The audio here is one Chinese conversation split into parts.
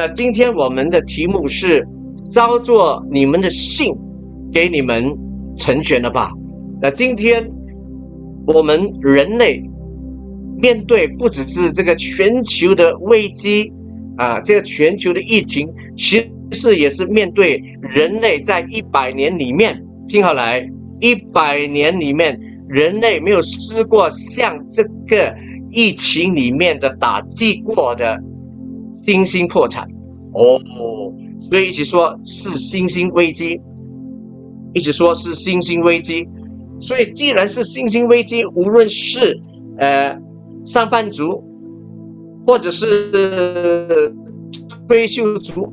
那今天我们的题目是：招作你们的信给你们成全了吧？那今天我们人类面对不只是这个全球的危机啊，这个全球的疫情，其实也是面对人类在一百年里面，听好来，一百年里面人类没有试过像这个。疫情里面的打击过的新兴破产哦，所以一直说是新兴危机，一直说是新兴危机。所以既然是新兴危机，无论是呃上班族，或者是退休族，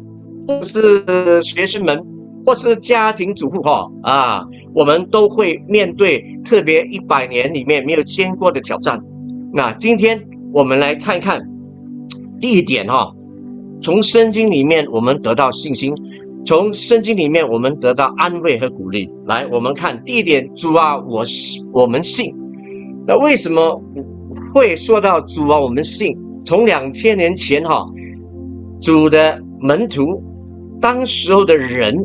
或是学生们，或是家庭主妇哈啊，我们都会面对特别一百年里面没有见过的挑战。那今天我们来看看第一点哈，从圣经里面我们得到信心，从圣经里面我们得到安慰和鼓励。来，我们看第一点，主啊，我信，我们信。那为什么会说到主啊，我们信？从两千年前哈，主的门徒，当时候的人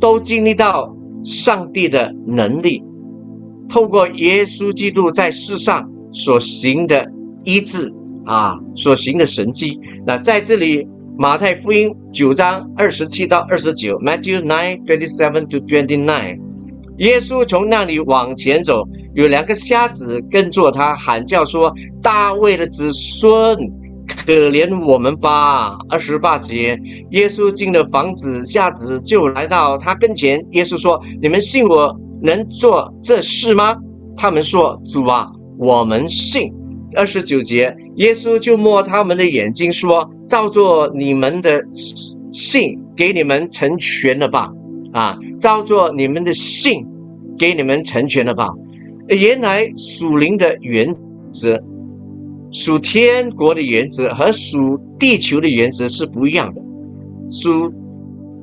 都经历到上帝的能力，透过耶稣基督在世上。所行的医治啊，所行的神迹。那在这里，马太福音九章二十七到二十九，Matthew nine twenty seven to twenty nine，耶稣从那里往前走，有两个瞎子跟着他，喊叫说：“大卫的子孙，可怜我们吧！”二十八节，耶稣进了房子，瞎子就来到他跟前。耶稣说：“你们信我能做这事吗？”他们说：“主啊。”我们信二十九节，耶稣就摸他们的眼睛说：“照做你们的信，给你们成全了吧。”啊，照做你们的信，给你们成全了吧。原来属灵的原则，属天国的原则和属地球的原则是不一样的。属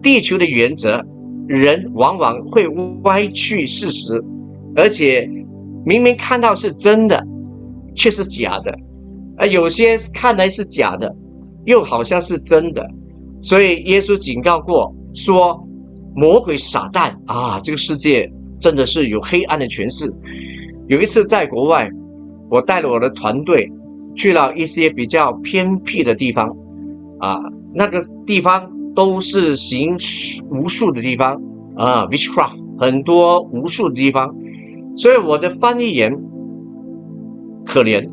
地球的原则，人往往会歪曲事实，而且。明明看到是真的，却是假的，啊，有些看来是假的，又好像是真的，所以耶稣警告过说，魔鬼撒旦啊，这个世界真的是有黑暗的权势。有一次在国外，我带了我的团队去了一些比较偏僻的地方，啊，那个地方都是行无数的地方啊，witchcraft 很多无数的地方。所以我的翻译员可怜，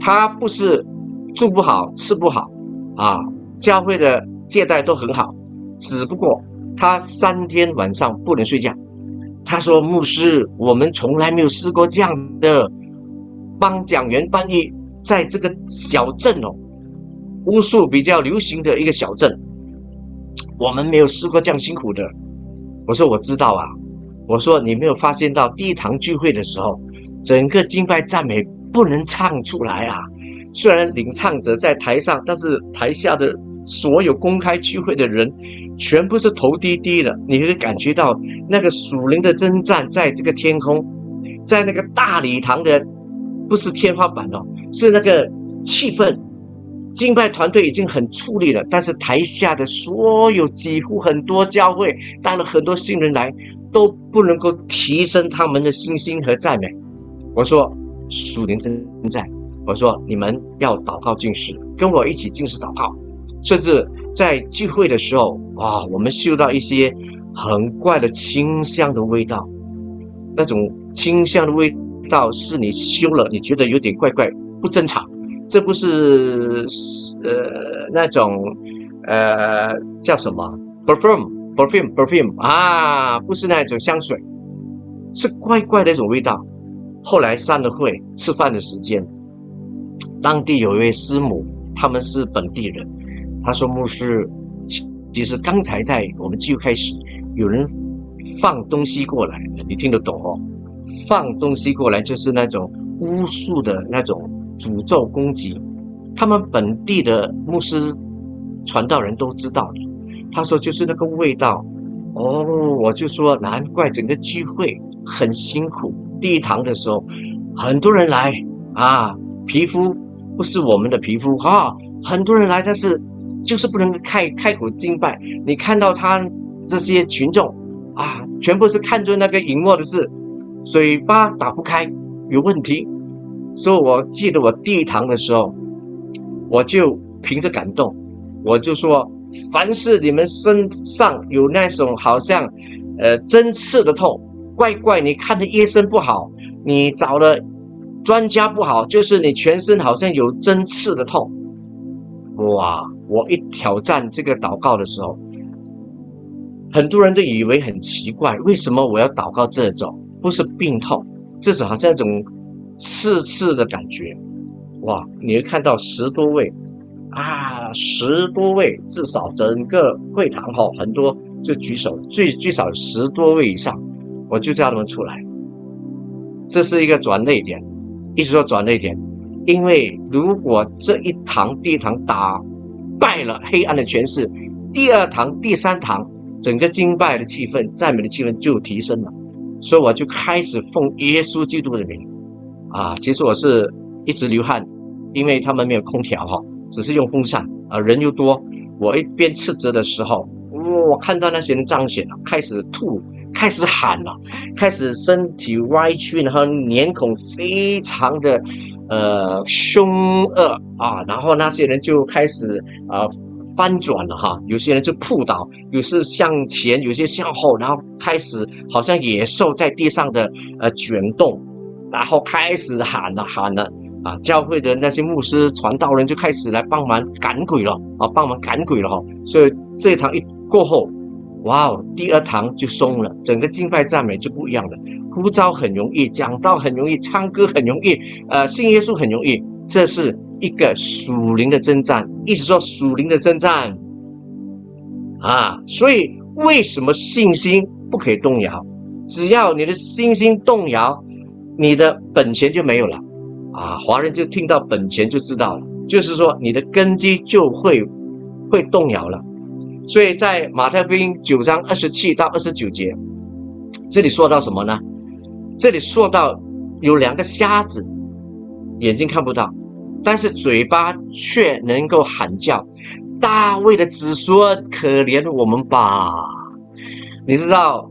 他不是住不好、吃不好啊，教会的接待都很好，只不过他三天晚上不能睡觉。他说：“牧师，我们从来没有试过这样的帮讲员翻译，在这个小镇哦，巫术比较流行的一个小镇，我们没有试过这样辛苦的。”我说：“我知道啊。”我说：“你没有发现到第一堂聚会的时候，整个敬拜赞美不能唱出来啊？虽然领唱者在台上，但是台下的所有公开聚会的人，全部是头低低的。你会感觉到那个属灵的征战，在这个天空，在那个大礼堂的，不是天花板哦，是那个气氛。敬拜团队已经很出力了，但是台下的所有几乎很多教会带了很多新人来。”都不能够提升他们的信心和赞美。我说属灵正在，我说你们要祷告进食，跟我一起进食祷告。甚至在聚会的时候，哇，我们嗅到一些很怪的清香的味道，那种清香的味道是你修了，你觉得有点怪怪，不正常。这不是呃那种呃叫什么 perfume。perfume perfume 啊，不是那种香水，是怪怪的一种味道。后来散了会，吃饭的时间，当地有一位师母，他们是本地人。他说：“牧师，其实刚才在我们就开始有人放东西过来，你听得懂哦？放东西过来就是那种巫术的那种诅咒攻击。他们本地的牧师传道人都知道的。”他说：“就是那个味道，哦，我就说难怪整个聚会很辛苦。第一堂的时候，很多人来啊，皮肤不是我们的皮肤哈，很多人来，但是就是不能开开口敬拜。你看到他这些群众啊，全部是看着那个荧幕的字，嘴巴打不开，有问题。所以我记得我第一堂的时候，我就凭着感动，我就说：凡是你们身上有那种好像呃针刺的痛，怪怪，你看的医生不好，你找了专家不好，就是你全身好像有针刺的痛。哇！我一挑战这个祷告的时候，很多人都以为很奇怪，为什么我要祷告这种？不是病痛，这种好像一种刺刺的感觉。哇！你会看到十多位啊，十多位，至少整个会堂哈，很多就举手，最最少十多位以上，我就叫他们出来。这是一个转泪点，一直说转了一点。因为如果这一堂第一堂打败了黑暗的权势，第二堂、第三堂，整个敬拜的气氛、赞美的气氛就提升了，所以我就开始奉耶稣基督的名，啊，其实我是一直流汗，因为他们没有空调哈，只是用风扇，啊，人又多，我一边斥责的时候，我看到那些人彰显了，开始吐，开始喊了，开始身体歪曲，然后脸孔非常的。呃，凶恶啊，然后那些人就开始啊翻转了哈，有些人就扑倒，有些向前，有些向后，然后开始好像野兽在地上的呃卷动，然后开始喊了喊了啊，教会的那些牧师传道人就开始来帮忙赶鬼了啊，帮忙赶鬼了哈，所以这一堂一过后，哇哦，第二堂就松了，整个敬拜赞美就不一样了。呼召很容易，讲道很容易，唱歌很容易，呃，信耶稣很容易。这是一个属灵的征战，一直说属灵的征战啊。所以为什么信心不可以动摇？只要你的信心动摇，你的本钱就没有了啊。华人就听到本钱就知道了，就是说你的根基就会会动摇了。所以在马太福音九章二十七到二十九节，这里说到什么呢？这里说到有两个瞎子，眼睛看不到，但是嘴巴却能够喊叫。大卫的子孙，可怜我们吧！你知道，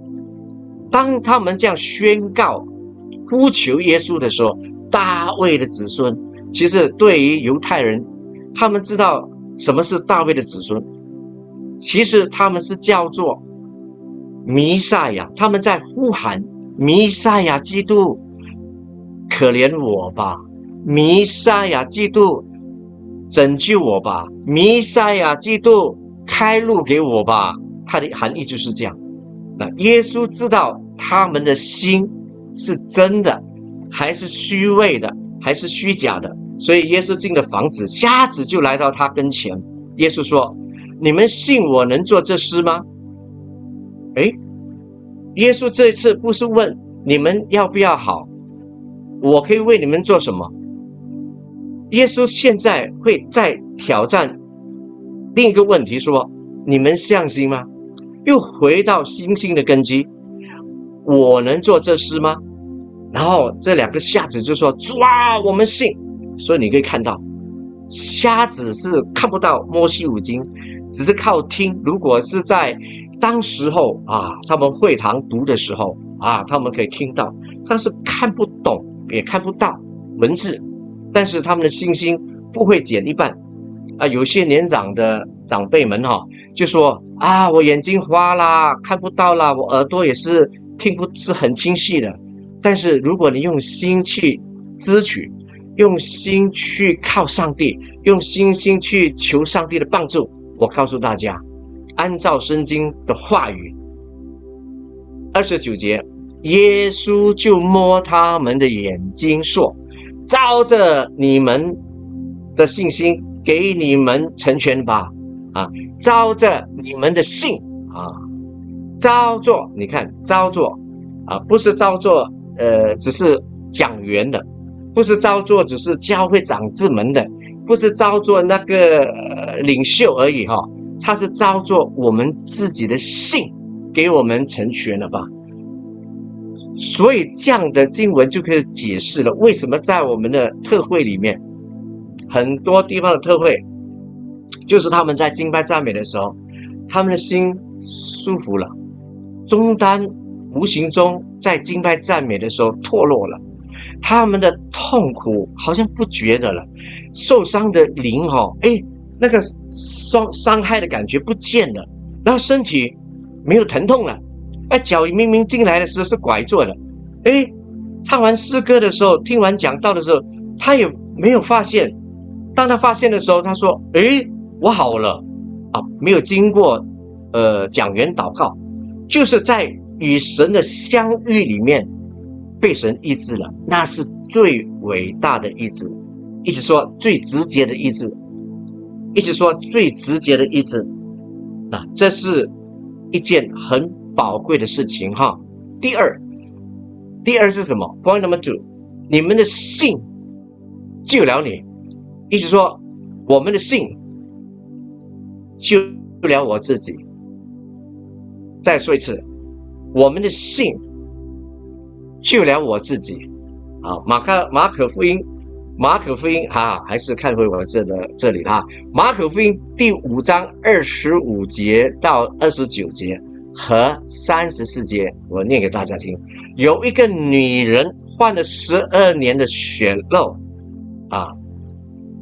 当他们这样宣告、呼求耶稣的时候，大卫的子孙，其实对于犹太人，他们知道什么是大卫的子孙，其实他们是叫做弥赛亚，他们在呼喊。弥赛亚基督，可怜我吧！弥赛亚基督，拯救我吧！弥赛亚基督，开路给我吧！它的含义就是这样。那耶稣知道他们的心是真的，还是虚伪的，还是虚假的？所以耶稣进了房子，瞎子就来到他跟前。耶稣说：“你们信我能做这事吗？”哎。耶稣这一次不是问你们要不要好，我可以为你们做什么？耶稣现在会再挑战另一个问题，说你们相信吗？又回到星星的根基，我能做这事吗？然后这两个瞎子就说：主啊，我们信。所以你可以看到，瞎子是看不到摩西五经，只是靠听。如果是在当时候啊，他们会堂读的时候啊，他们可以听到，但是看不懂，也看不到文字，但是他们的信心不会减一半啊。有些年长的长辈们哈，就说啊，我眼睛花啦，看不到啦，我耳朵也是听不是很清晰的。但是如果你用心去支取，用心去靠上帝，用心心去求上帝的帮助，我告诉大家。按照圣经的话语，二十九节，耶稣就摸他们的眼睛说：“照着你们的信心，给你们成全吧。啊，照着你们的信啊，照做。你看，照做啊，不是照做，呃，只是讲员的，不是照做，只是教会长子们的，不是照做那个领袖而已哈。”他是照做我们自己的信，给我们成全了吧？所以这样的经文就可以解释了，为什么在我们的特会里面，很多地方的特会，就是他们在敬拜赞美的时候，他们的心舒服了，中单无形中在敬拜赞美的时候脱落了，他们的痛苦好像不觉得了，受伤的灵哦，哎，那个伤伤害的感觉不见了，然后身体没有疼痛了，哎，脚明明进来的时候是拐坐的，哎，唱完诗歌的时候，听完讲道的时候，他也没有发现，当他发现的时候，他说，哎。我好了啊，没有经过呃讲员祷告，就是在与神的相遇里面被神医治了，那是最伟大的医治，一直说最直接的医治，一直说最直接的医治，那这是一件很宝贵的事情哈。第二，第二是什么？Point number two，你们的信救了你，一直说我们的信。救不了我自己。再说一次，我们的信救了我自己。好，马可马可福音，马可福音哈，还是看回我这的这里哈。马可福音第五章二十五节到二十九节和三十四节，我念给大家听。有一个女人患了十二年的血漏啊。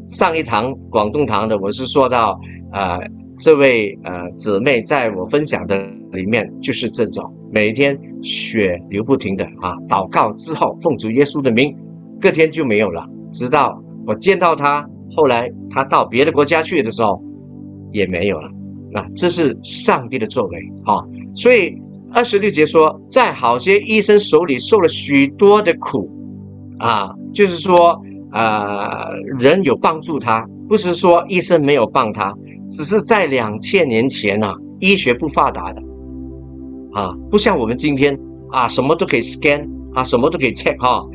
上一堂广东堂的，我是说到啊。这位呃姊妹在我分享的里面就是这种，每一天血流不停的啊，祷告之后奉主耶稣的名，隔天就没有了。直到我见到他，后来他到别的国家去的时候也没有了。那这是上帝的作为啊！所以二十六节说，在好些医生手里受了许多的苦啊，就是说啊，人有帮助他，不是说医生没有帮他。只是在两千年前呐，医学不发达的，啊，不像我们今天啊，什么都可以 scan 啊，什么都可以 check 哈，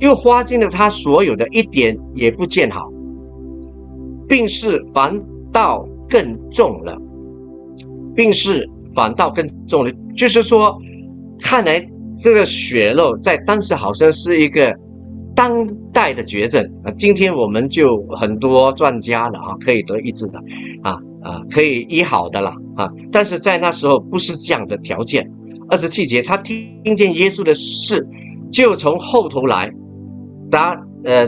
又花尽了他所有的，一点也不见好，病势反倒更重了，病势反倒更重了，就是说，看来这个血肉在当时好像是一个当代的绝症啊，今天我们就很多专家了啊，可以得医治的。啊啊，可以医好的了啊！但是在那时候不是这样的条件。二十七节，他听见耶稣的事，就从后头来，砸呃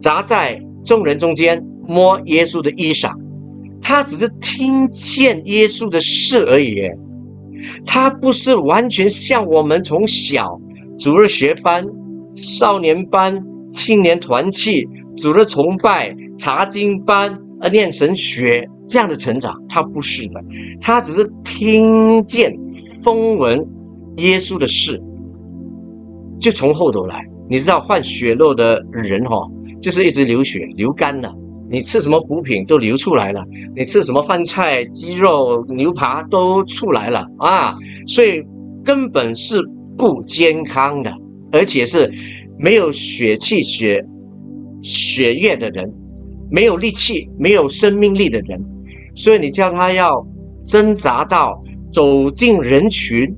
砸在众人中间，摸耶稣的衣裳。他只是听见耶稣的事而已，他不是完全像我们从小主日学班、少年班、青年团契、主的崇拜、查经班。而念神学这样的成长，他不是的，他只是听见风闻耶稣的事，就从后头来。你知道患血肉的人哈，就是一直流血流干了。你吃什么补品都流出来了，你吃什么饭菜、鸡肉、牛扒都出来了啊！所以根本是不健康的，而且是没有血气、血血液的人。没有力气、没有生命力的人，所以你叫他要挣扎到走进人群，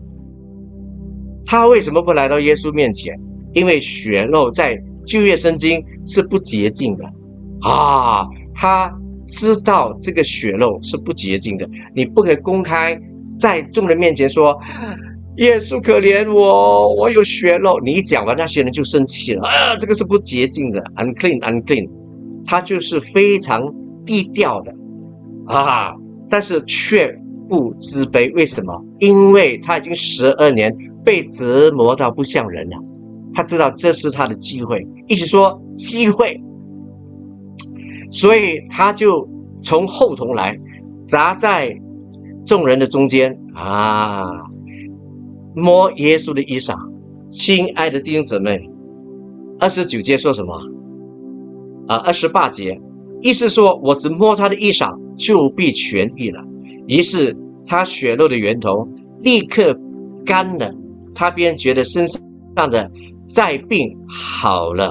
他为什么不来到耶稣面前？因为血肉在旧约圣经是不洁净的啊！他知道这个血肉是不洁净的，你不可以公开在众人面前说耶稣可怜我，我有血肉。你一讲完，那些人就生气了啊！这个是不洁净的，unclean，unclean。他就是非常低调的啊，但是却不自卑。为什么？因为他已经十二年被折磨到不像人了。他知道这是他的机会，一直说机会，所以他就从后头来，砸在众人的中间啊，摸耶稣的衣裳。亲爱的弟兄姊妹，二十九节说什么？啊，二十八节，意思说我只摸他的衣裳，就必痊愈了。于是他血肉的源头立刻干了，他便觉得身上的灾病好了。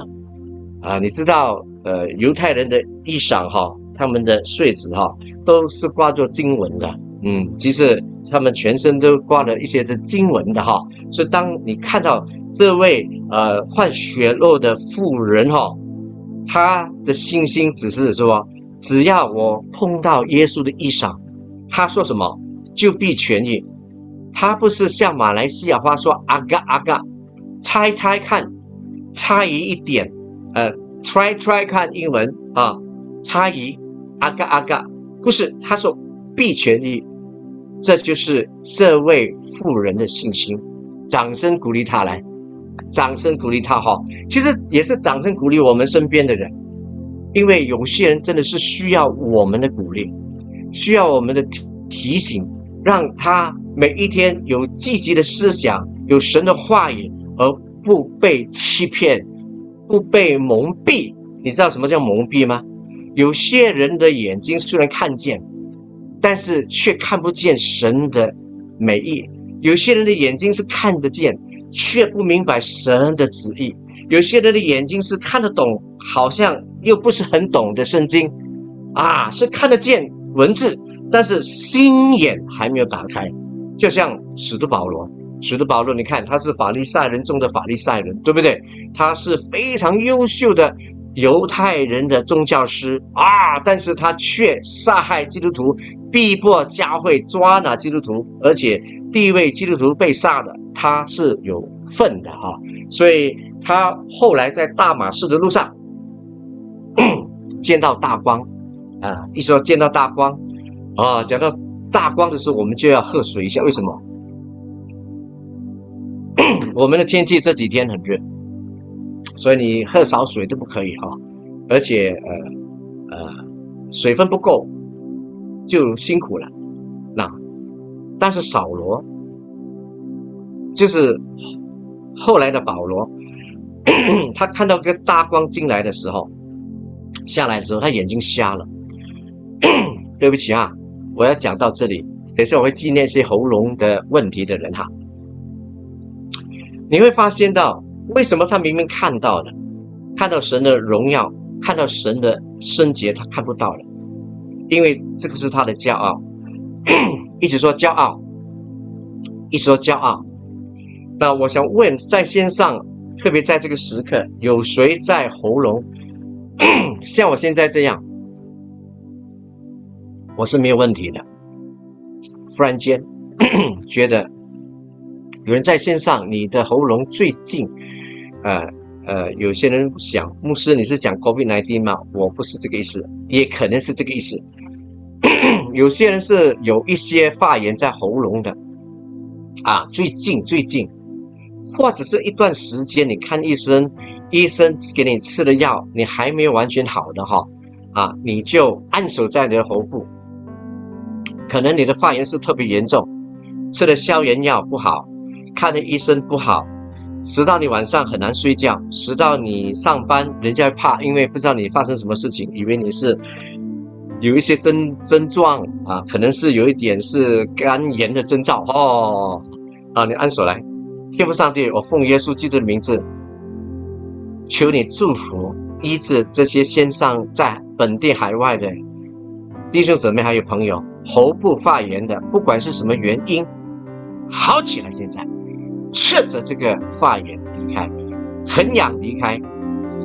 啊，你知道，呃，犹太人的衣裳哈，他们的穗子哈，都是挂着经文的。嗯，其实他们全身都挂了一些的经文的哈。所以当你看到这位呃患血肉的妇人哈。他的信心只是说只要我碰到耶稣的衣裳，他说什么就必痊愈。他不是像马来西亚话说阿嘎阿嘎，猜猜看，差异一点，呃，try try 看英文啊，差异阿嘎阿嘎，不是他说必痊愈，这就是这位妇人的信心。掌声鼓励他来，掌声鼓励他哈。其实也是掌声鼓励我们身边的人，因为有些人真的是需要我们的鼓励，需要我们的提醒，让他每一天有积极的思想，有神的话语，而不被欺骗，不被蒙蔽。你知道什么叫蒙蔽吗？有些人的眼睛虽然看见，但是却看不见神的美意。有些人的眼睛是看得见，却不明白神的旨意；有些人的眼睛是看得懂，好像又不是很懂的圣经，啊，是看得见文字，但是心眼还没有打开。就像使徒保罗，使徒保罗，你看他是法利赛人中的法利赛人，对不对？他是非常优秀的犹太人的宗教师啊，但是他却杀害基督徒，逼迫教会，抓拿基督徒，而且。第一位基督徒被杀的，他是有份的哈，所以他后来在大马士的路上 见到大光啊，一说见到大光啊，讲到大光的时候，我们就要喝水一下，为什么？我们的天气这几天很热，所以你喝少水都不可以哈，而且呃呃水分不够就辛苦了。那但是扫罗，就是后来的保罗，他看到个大光进来的时候，下来的时候，他眼睛瞎了。对不起啊，我要讲到这里，等下我会纪念一些喉咙的问题的人哈。你会发现到，为什么他明明看到了，看到神的荣耀，看到神的圣洁，他看不到了，因为这个是他的骄傲。一直说骄傲，一直说骄傲。那我想问，在线上，特别在这个时刻，有谁在喉咙 像我现在这样？我是没有问题的。忽然间 觉得有人在线上，你的喉咙最近，呃呃，有些人想，牧师你是讲 COVID-19 吗？我不是这个意思，也可能是这个意思。有些人是有一些发炎在喉咙的，啊，最近最近，或者是一段时间，你看医生，医生给你吃的药，你还没有完全好的哈，啊，你就按手在你的喉部，可能你的发炎是特别严重，吃了消炎药不好，看了医生不好，直到你晚上很难睡觉，直到你上班，人家怕，因为不知道你发生什么事情，以为你是。有一些症症状啊，可能是有一点是肝炎的征兆哦。啊，你按手来，天父上帝，我奉耶稣基督的名字，求你祝福医治这些线上在本地海外的弟兄姊妹还有朋友，喉部发炎的，不管是什么原因，好起来。现在，顺着这个发炎离开，很痒离开，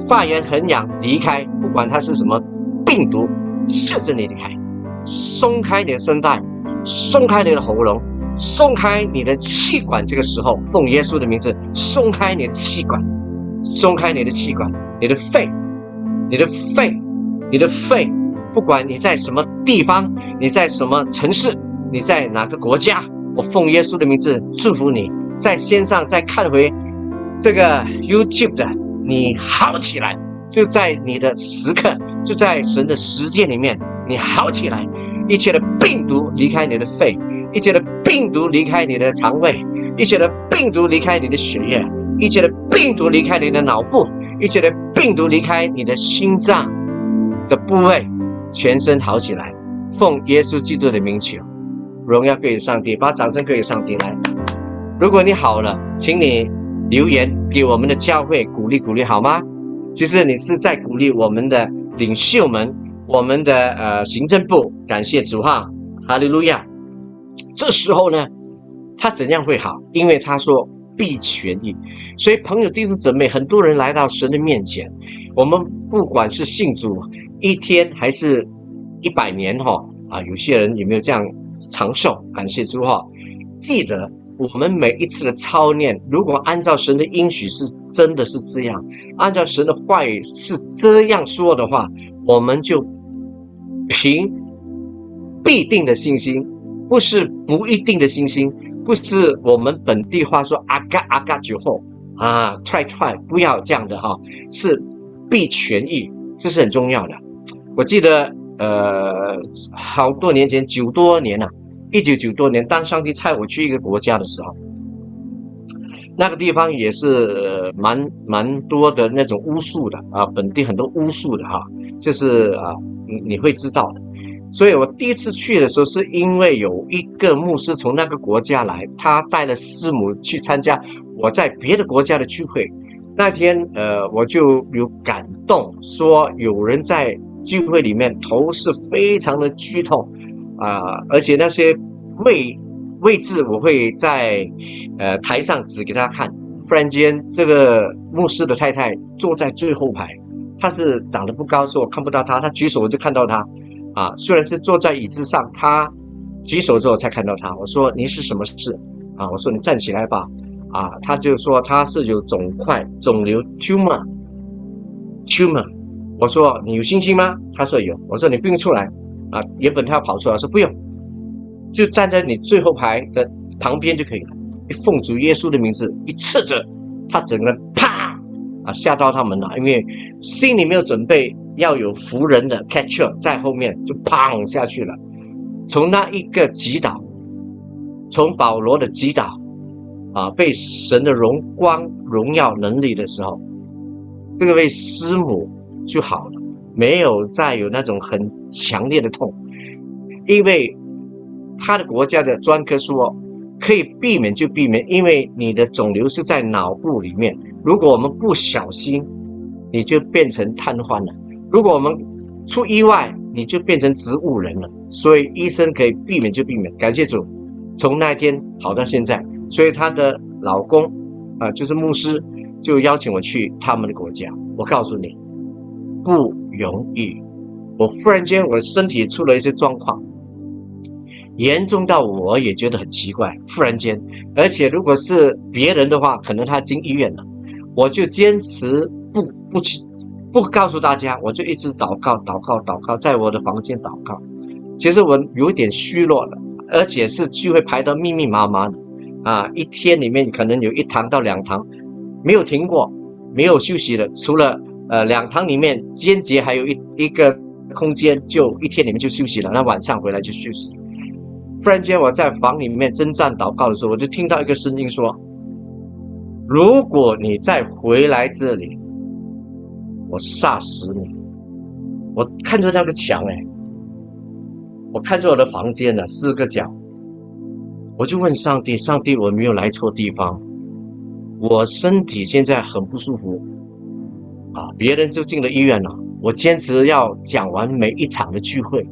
发炎很痒离开，不管它是什么病毒。顺着你离开，松开你的声带，松开你的喉咙，松开你的气管。这个时候，奉耶稣的名字，松开你的气管，松开你的气管，你的肺，你的肺，你的肺。不管你在什么地方，你在什么城市，你在哪个国家，我奉耶稣的名字祝福你。在线上再看回这个 YouTube 的，你好起来，就在你的时刻。就在神的时间里面，你好起来，一切的病毒离开你的肺，一切的病毒离开你的肠胃，一切的病毒离开你的血液，一切的病毒离开你的脑部，一切的病毒离开你的心脏的部位，全身好起来。奉耶稣基督的名求，荣耀归于上帝，把掌声归于上帝来。如果你好了，请你留言给我们的教会鼓励鼓励好吗？其实你是在鼓励我们的。领袖们，我们的呃行政部，感谢主哈，哈利路亚。这时候呢，他怎样会好？因为他说必痊愈。所以朋友弟兄姊妹，很多人来到神的面前，我们不管是信主一天还是一百年哈啊，有些人有没有这样长寿？感谢主哈！记得我们每一次的操练，如果按照神的应许是真的是这样，按照神的话语是这样说的话，我们就凭必定的信心，不是不一定的信心，不是我们本地话说阿嘎阿嘎酒后啊踹踹，不要这样的哈，是必痊愈。这是很重要的。我记得，呃，好多年前，九多年了，一九九多年，当上帝派我去一个国家的时候，那个地方也是蛮蛮多的那种巫术的啊，本地很多巫术的哈，就是啊，你你会知道的。所以我第一次去的时候，是因为有一个牧师从那个国家来，他带了师母去参加我在别的国家的聚会。那天，呃，我就有感动，说有人在聚会里面头是非常的剧痛，啊，而且那些位位置我会在呃台上指给他看。忽然间，这个牧师的太太坐在最后排，她是长得不高，所以我看不到她，她举手我就看到她，啊，虽然是坐在椅子上，她举手之后才看到她。我说你是什么事？啊，我说你站起来吧。啊，他就说他是有肿块、肿瘤 tumor，tumor。我说你有信心吗？他说有。我说你不用出来。啊，原本他要跑出来，说不用，就站在你最后排的旁边就可以了。一奉主耶稣的名字一斥着，他整个人啪啊吓到他们了，因为心里没有准备，要有扶人的 catcher 在后面，就砰下去了。从那一个击倒，从保罗的击倒。啊，被神的荣光、荣耀、能力的时候，这个位师母就好了，没有再有那种很强烈的痛，因为他的国家的专科说可以避免就避免，因为你的肿瘤是在脑部里面，如果我们不小心，你就变成瘫痪了；如果我们出意外，你就变成植物人了。所以医生可以避免就避免。感谢主，从那天好到现在。所以她的老公，啊，就是牧师，就邀请我去他们的国家。我告诉你，不容易。我忽然间，我身体出了一些状况，严重到我也觉得很奇怪。忽然间，而且如果是别人的话，可能他进医院了。我就坚持不不去，不告诉大家，我就一直祷告，祷告，祷告，在我的房间祷告。其实我有点虚弱了，而且是聚会排得密密麻麻的。啊，一天里面可能有一堂到两堂，没有停过，没有休息的。除了呃两堂里面间接还有一一个空间，就一天里面就休息了。那晚上回来就休息。忽然间我在房里面征战祷告的时候，我就听到一个声音说：“如果你再回来这里，我杀死你！”我看着那个墙，哎，我看着我的房间呢，四个角。我就问上帝：“上帝，我没有来错地方，我身体现在很不舒服，别人就进了医院了。我坚持要讲完每一场的聚会。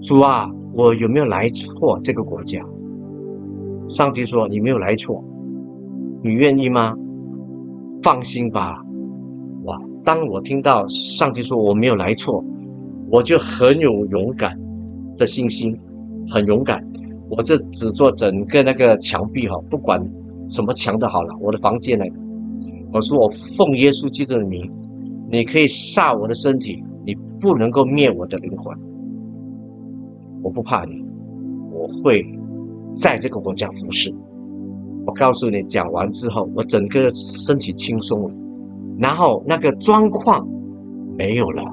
主啊，我有没有来错这个国家？”上帝说：“你没有来错，你愿意吗？放心吧。”哇！当我听到上帝说我没有来错，我就很有勇敢的信心，很勇敢。我这只做整个那个墙壁哈，不管什么墙都好了。我的房间呢，我说我奉耶稣基督的名，你可以杀我的身体，你不能够灭我的灵魂。我不怕你，我会在这个国家服侍。我告诉你，讲完之后，我整个身体轻松了，然后那个状况没有了。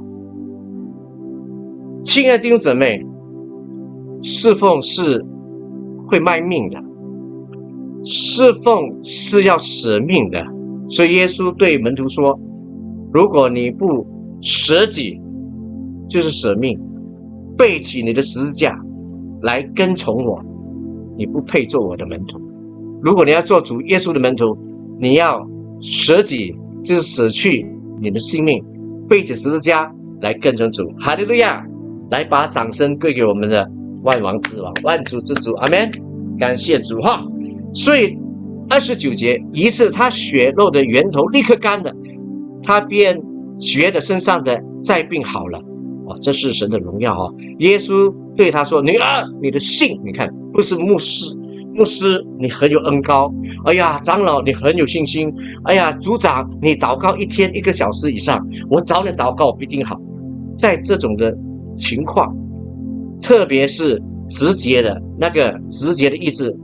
亲爱的弟兄姊妹，侍奉是。会卖命的，侍奉是要舍命的，所以耶稣对门徒说：“如果你不舍己，就是舍命，背起你的十字架来跟从我，你不配做我的门徒。如果你要做主耶稣的门徒，你要舍己，就是舍去你的性命，背起十字架来跟从主。哈利路亚！来把掌声归给我们的。”万王之王，万主之主，阿门！感谢主哈。所以二十九节，于是他血肉的源头立刻干了，他便觉得身上的灾病好了，哦，这是神的荣耀哈！耶稣对他说：“女儿，你的信，你看，不是牧师，牧师你很有恩高。哎呀，长老你很有信心。哎呀，组长你祷告一天一个小时以上，我早点祷告必定好。在这种的情况，特别是直接的那个直接的意志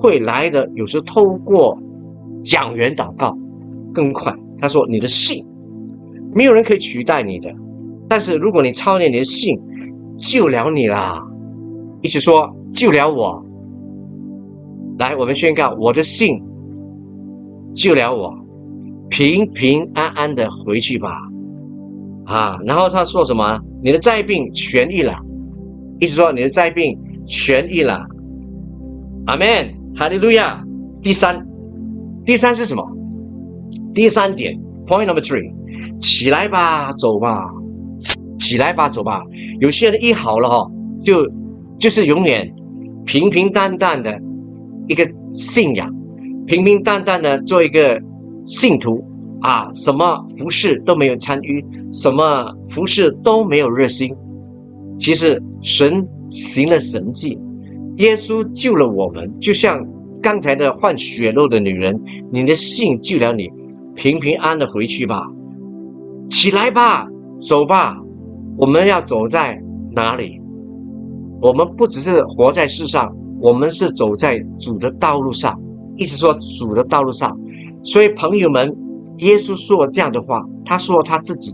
会来的，有时透过讲员祷告更快。他说你的信，没有人可以取代你的。”但是如果你操练你的信，救了你啦！一起说救了我。来，我们宣告我的信救了我，平平安安的回去吧。啊，然后他说什么？你的灾病痊愈了，意思说你的灾病痊愈了。阿门，哈利路亚。第三，第三是什么？第三点，Point number three，起来吧，走吧。起来吧，走吧。有些人一好了哈，就就是永远平平淡淡的一个信仰，平平淡淡的做一个信徒啊，什么服饰都没有参与，什么服饰都没有热心。其实神行了神迹，耶稣救了我们，就像刚才的换血肉的女人，你的信救了你，平平安的回去吧，起来吧，走吧。我们要走在哪里？我们不只是活在世上，我们是走在主的道路上。意思说，主的道路上。所以，朋友们，耶稣说这样的话，他说他自己，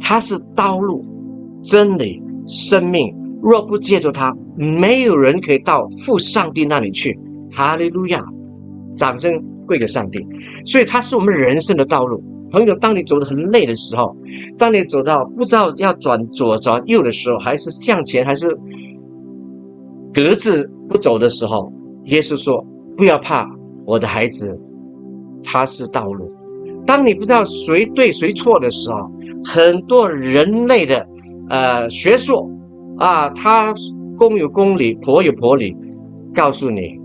他是道路、真理、生命。若不借助他，没有人可以到父上帝那里去。哈利路亚！掌声归给上帝。所以，他是我们人生的道路。朋友，当你走得很累的时候，当你走到不知道要转左转右的时候，还是向前，还是格子不走的时候，耶稣说：“不要怕，我的孩子，他是道路。”当你不知道谁对谁错的时候，很多人类的呃学说啊，他公有公理，婆有婆理，告诉你，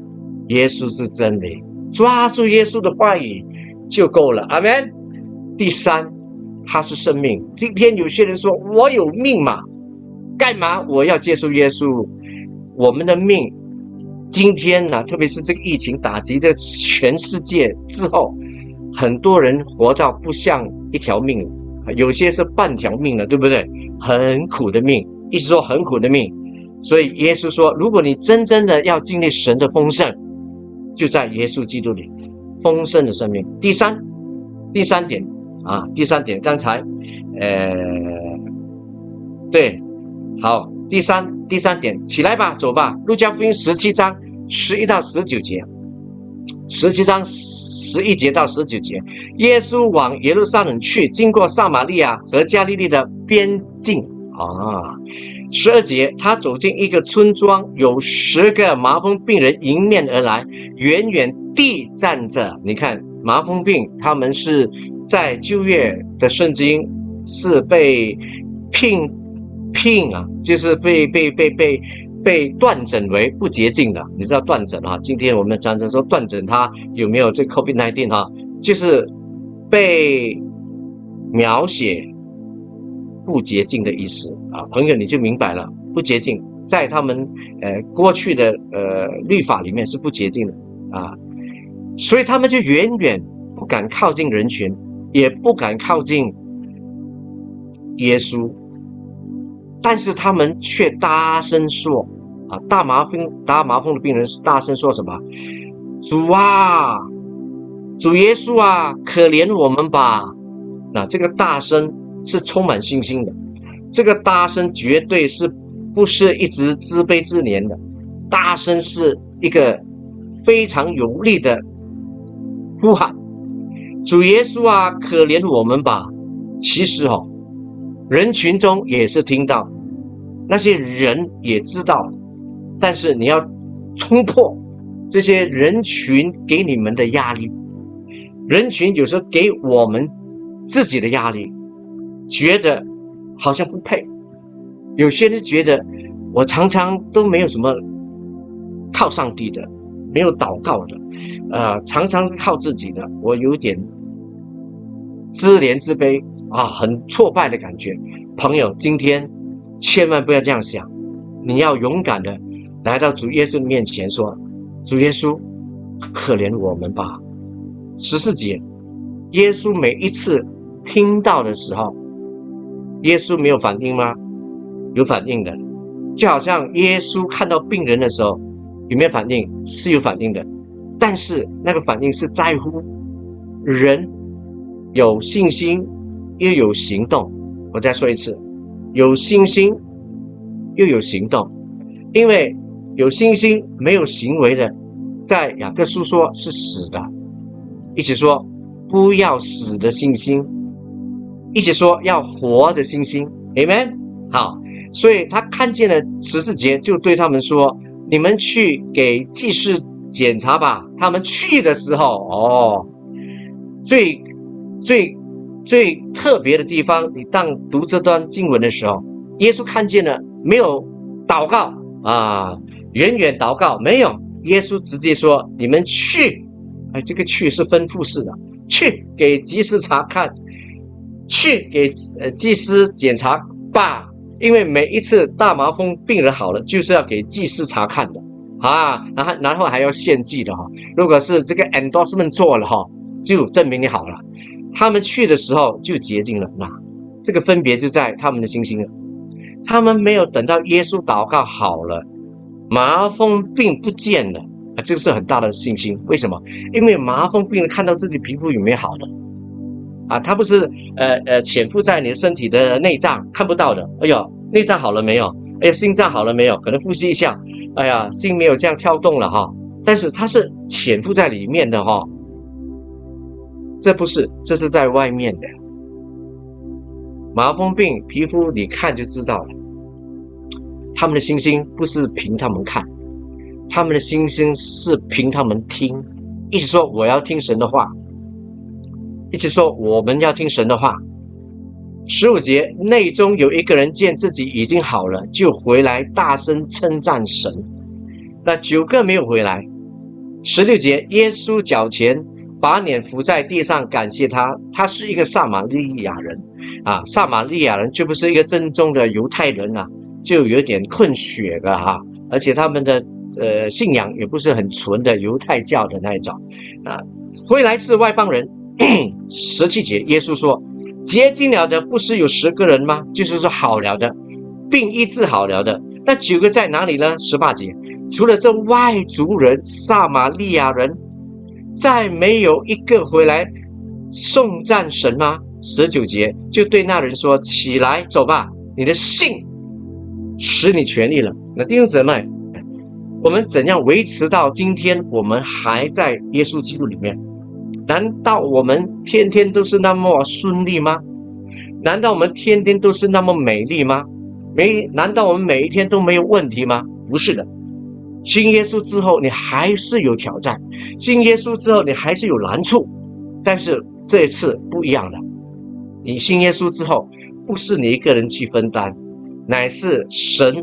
耶稣是真理，抓住耶稣的话语就够了。阿门。第三，他是生命。今天有些人说：“我有命嘛，干嘛我要接受耶稣？”我们的命，今天呢，特别是这个疫情打击这全世界之后，很多人活到不像一条命，有些是半条命了，对不对？很苦的命，意思说很苦的命。所以耶稣说：“如果你真正的要经历神的丰盛，就在耶稣基督里丰盛的生命。”第三，第三点。啊，第三点，刚才，呃，对，好，第三第三点，起来吧，走吧。路加福音十七章十一到十九节，十七章十一节到十九节，耶稣往耶路撒冷去，经过撒玛利亚和加利利的边境啊。十二节，他走进一个村庄，有十个麻风病人迎面而来，远远地站着。你看，麻风病他们是。在旧约的圣经是被聘聘啊，就是被被被被被断诊为不洁净的。你知道断诊啊？今天我们常常说断诊，他有没有这 COVID nineteen 哈？就是被描写不洁净的意思啊。朋友你就明白了，不洁净在他们呃过去的呃律法里面是不洁净的啊，所以他们就远远不敢靠近人群。也不敢靠近耶稣，但是他们却大声说：“啊，大麻风、大麻风的病人是大声说什么？主啊，主耶稣啊，可怜我们吧！”那这个大声是充满信心的，这个大声绝对是不是一直自卑自怜的，大声是一个非常有力的呼喊。主耶稣啊，可怜我们吧！其实哦，人群中也是听到，那些人也知道，但是你要冲破这些人群给你们的压力。人群有时候给我们自己的压力，觉得好像不配。有些人觉得我常常都没有什么靠上帝的，没有祷告的，呃，常常靠自己的，我有点。自怜自卑啊，很挫败的感觉。朋友，今天千万不要这样想，你要勇敢的来到主耶稣的面前说：“主耶稣，可怜我们吧。”十四节，耶稣每一次听到的时候，耶稣没有反应吗？有反应的，就好像耶稣看到病人的时候有没有反应？是有反应的，但是那个反应是在乎人有信心又有行动。我再说一次。有信心，又有行动，因为有信心没有行为的，在雅各书说是死的。一起说不要死的信心，一起说要活的信心。Amen。好，所以他看见了十四节，就对他们说：“你们去给祭司检查吧。”他们去的时候，哦，最最。最特别的地方，你当读这段经文的时候，耶稣看见了没有？祷告啊，远远祷告没有？耶稣直接说：“你们去，哎，这个去是吩咐式的，去给祭司查看，去给呃祭司检查吧。因为每一次大麻风病人好了，就是要给祭司查看的啊，然后然后还要献祭的哈。如果是这个 endorsement 做了哈，就证明你好了。”他们去的时候就洁净了，那这个分别就在他们的信心了。他们没有等到耶稣祷告好了，麻风病不见了啊，这个是很大的信心。为什么？因为麻风病人看到自己皮肤有没有好的啊，他不是呃呃潜伏在你身体的内脏看不到的。哎呦，内脏好了没有？哎呀，心脏好了没有？可能呼吸一下，哎呀，心没有这样跳动了哈。但是它是潜伏在里面的哈。这不是，这是在外面的麻风病，皮肤你看就知道了。他们的星星不是凭他们看，他们的星星是凭他们听。一直说我要听神的话，一直说我们要听神的话。十五节内中有一个人见自己已经好了，就回来大声称赞神。那九个没有回来。十六节耶稣脚前。把脸伏在地上感谢他，他是一个撒玛利亚人，啊，撒玛利亚人就不是一个正宗的犹太人啊，就有点混血的哈，而且他们的呃信仰也不是很纯的犹太教的那一种，啊，回来自外邦人。十七节，耶稣说，洁净了的不是有十个人吗？就是说好了的，病医治好了的，那九个在哪里呢？十八节，除了这外族人撒玛利亚人。再没有一个回来送战神吗？十九节就对那人说：“起来，走吧，你的信使你痊愈了。”那弟兄姊妹，我们怎样维持到今天？我们还在耶稣基督里面？难道我们天天都是那么顺利吗？难道我们天天都是那么美丽吗？没？难道我们每一天都没有问题吗？不是的。信耶稣之后，你还是有挑战；信耶稣之后，你还是有难处。但是这一次不一样了，你信耶稣之后，不是你一个人去分担，乃是神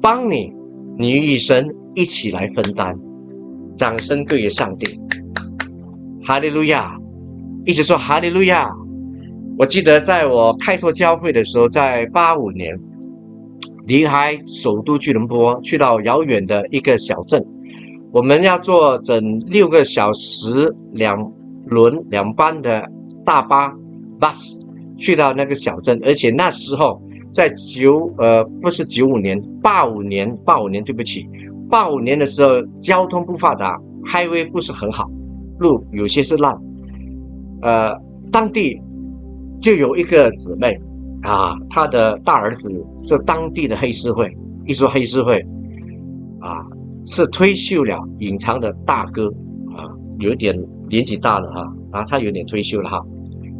帮你，你与神一起来分担。掌声归于上帝，哈利路亚！一直说哈利路亚。我记得在我开拓教会的时候，在八五年。离开首都吉隆坡，去到遥远的一个小镇，我们要坐整六个小时两轮两班的大巴 bus 去到那个小镇，而且那时候在九呃不是九五年八五年八五年对不起八五年的时候交通不发达，highway 不是很好，路有些是烂，呃当地就有一个姊妹。啊，她的大儿子是当地的黑社会，一说黑社会，啊，是退休了隐藏的大哥，啊，有点年纪大了哈，啊，他有点退休了哈，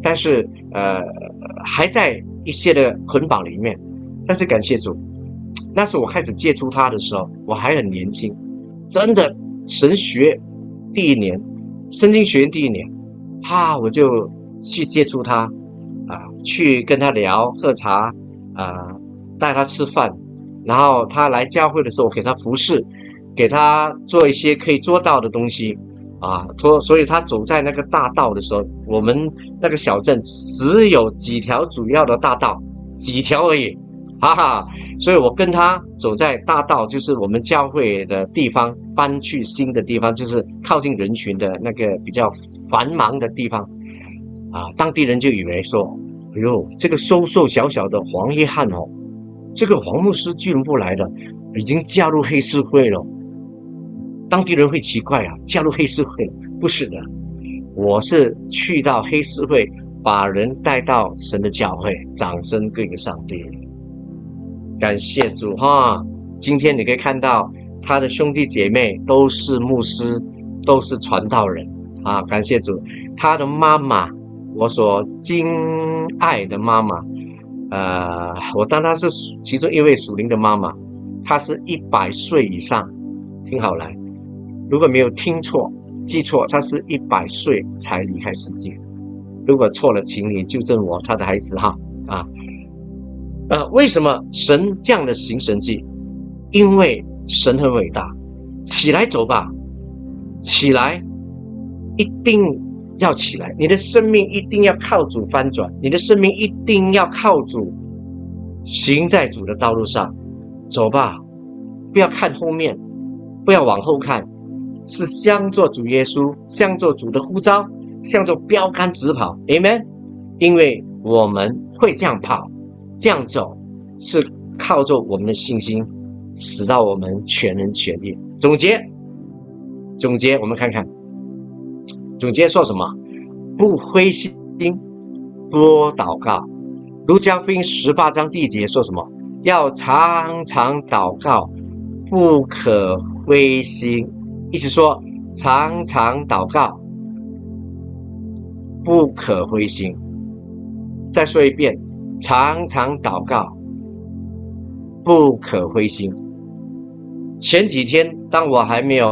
但是呃还在一些的捆绑里面，但是感谢主，那是我开始接触他的时候，我还很年轻，真的神学第一年，圣经学院第一年，哈，我就去接触他。啊，去跟他聊喝茶，啊，带他吃饭，然后他来教会的时候，我给他服侍，给他做一些可以做到的东西，啊，所所以他走在那个大道的时候，我们那个小镇只有几条主要的大道，几条而已，哈哈。所以我跟他走在大道，就是我们教会的地方，搬去新的地方，就是靠近人群的那个比较繁忙的地方，啊，当地人就以为说，哎呦，这个瘦瘦小小的黄约翰哦，这个黄牧师居然不来了，已经加入黑社会了。当地人会奇怪啊，加入黑社会？不是的，我是去到黑社会，把人带到神的教会，掌声归给上帝。感谢主哈！今天你可以看到他的兄弟姐妹都是牧师，都是传道人啊！感谢主，他的妈妈，我所敬爱的妈妈，呃，我当他是其中一位属灵的妈妈，她是一百岁以上，听好了，如果没有听错、记错，她是一百岁才离开世界。如果错了，请你纠正我，他的孩子哈啊。呃，为什么神这样的行神迹？因为神很伟大。起来走吧，起来，一定要起来。你的生命一定要靠主翻转，你的生命一定要靠主行在主的道路上。走吧，不要看后面，不要往后看，是向做主耶稣，向做主的呼召，向做标杆直跑。Amen。因为我们会这样跑。这样走是靠着我们的信心，使到我们全人全力。总结，总结，我们看看，总结说什么？不灰心，多祷告。如加福音十八章第一节说什么？要常常祷告，不可灰心。意思说，常常祷告，不可灰心。再说一遍。常常祷告，不可灰心。前几天，当我还没有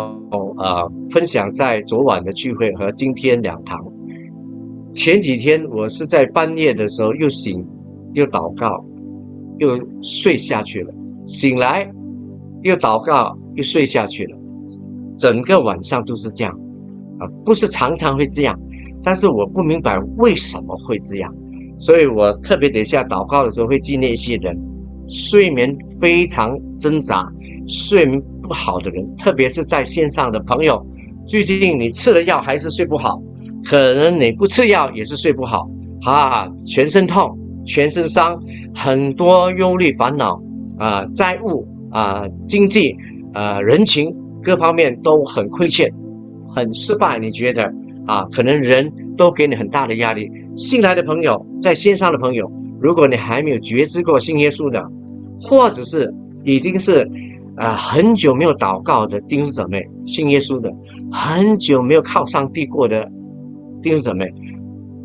呃分享在昨晚的聚会和今天两堂，前几天我是在半夜的时候又醒，又祷告，又睡下去了。醒来又祷告，又睡下去了。整个晚上都是这样啊，不是常常会这样，但是我不明白为什么会这样。所以我特别等一下祷告的时候会纪念一些人，睡眠非常挣扎、睡眠不好的人，特别是在线上的朋友。最近你吃了药还是睡不好，可能你不吃药也是睡不好啊，全身痛、全身伤，很多忧虑、烦恼啊，债务啊，经济啊，人情各方面都很亏欠，很失败。你觉得啊，可能人都给你很大的压力。新来的朋友，在线上的朋友，如果你还没有觉知过信耶稣的，或者是已经是啊很久没有祷告的弟兄姊妹，信耶稣的很久没有靠上帝过的弟兄姊妹，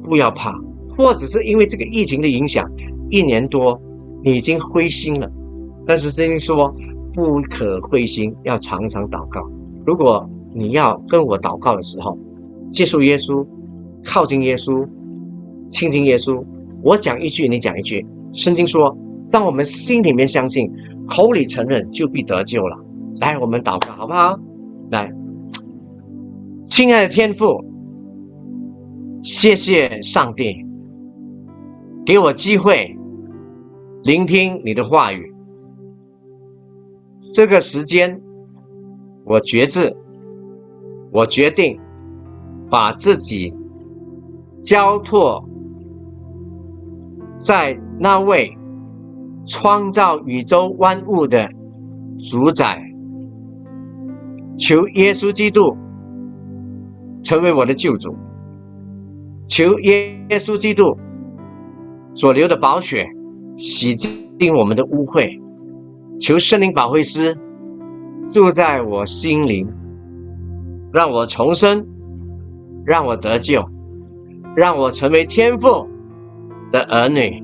不要怕，或者是因为这个疫情的影响，一年多你已经灰心了，但是圣经说不可灰心，要常常祷告。如果你要跟我祷告的时候，接受耶稣，靠近耶稣。亲近耶稣，我讲一句，你讲一句。圣经说，当我们心里面相信，口里承认，就必得救了。来，我们祷告，好不好？来，亲爱的天父，谢谢上帝给我机会聆听你的话语。这个时间，我决志，我决定把自己交托。在那位创造宇宙万物的主宰，求耶稣基督成为我的救主，求耶稣基督所流的宝血洗净我们的污秽，求圣灵保惠师住在我心灵，让我重生，让我得救，让我成为天父。的儿女，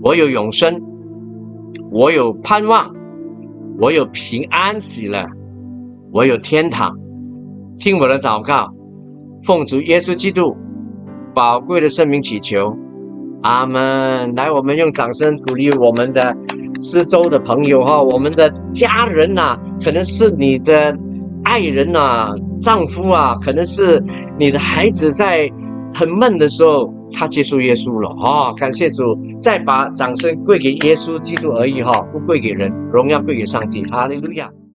我有永生，我有盼望，我有平安喜乐，我有天堂。听我的祷告，奉主耶稣基督宝贵的圣名祈求，阿门。来，我们用掌声鼓励我们的四周的朋友哈，我们的家人呐，可能是你的爱人呐，丈夫啊，可能是你的孩子，在很闷的时候。他接受耶稣了哦，感谢主！再把掌声归给耶稣基督而已哈，不归给人，荣耀归给上帝，哈利路亚。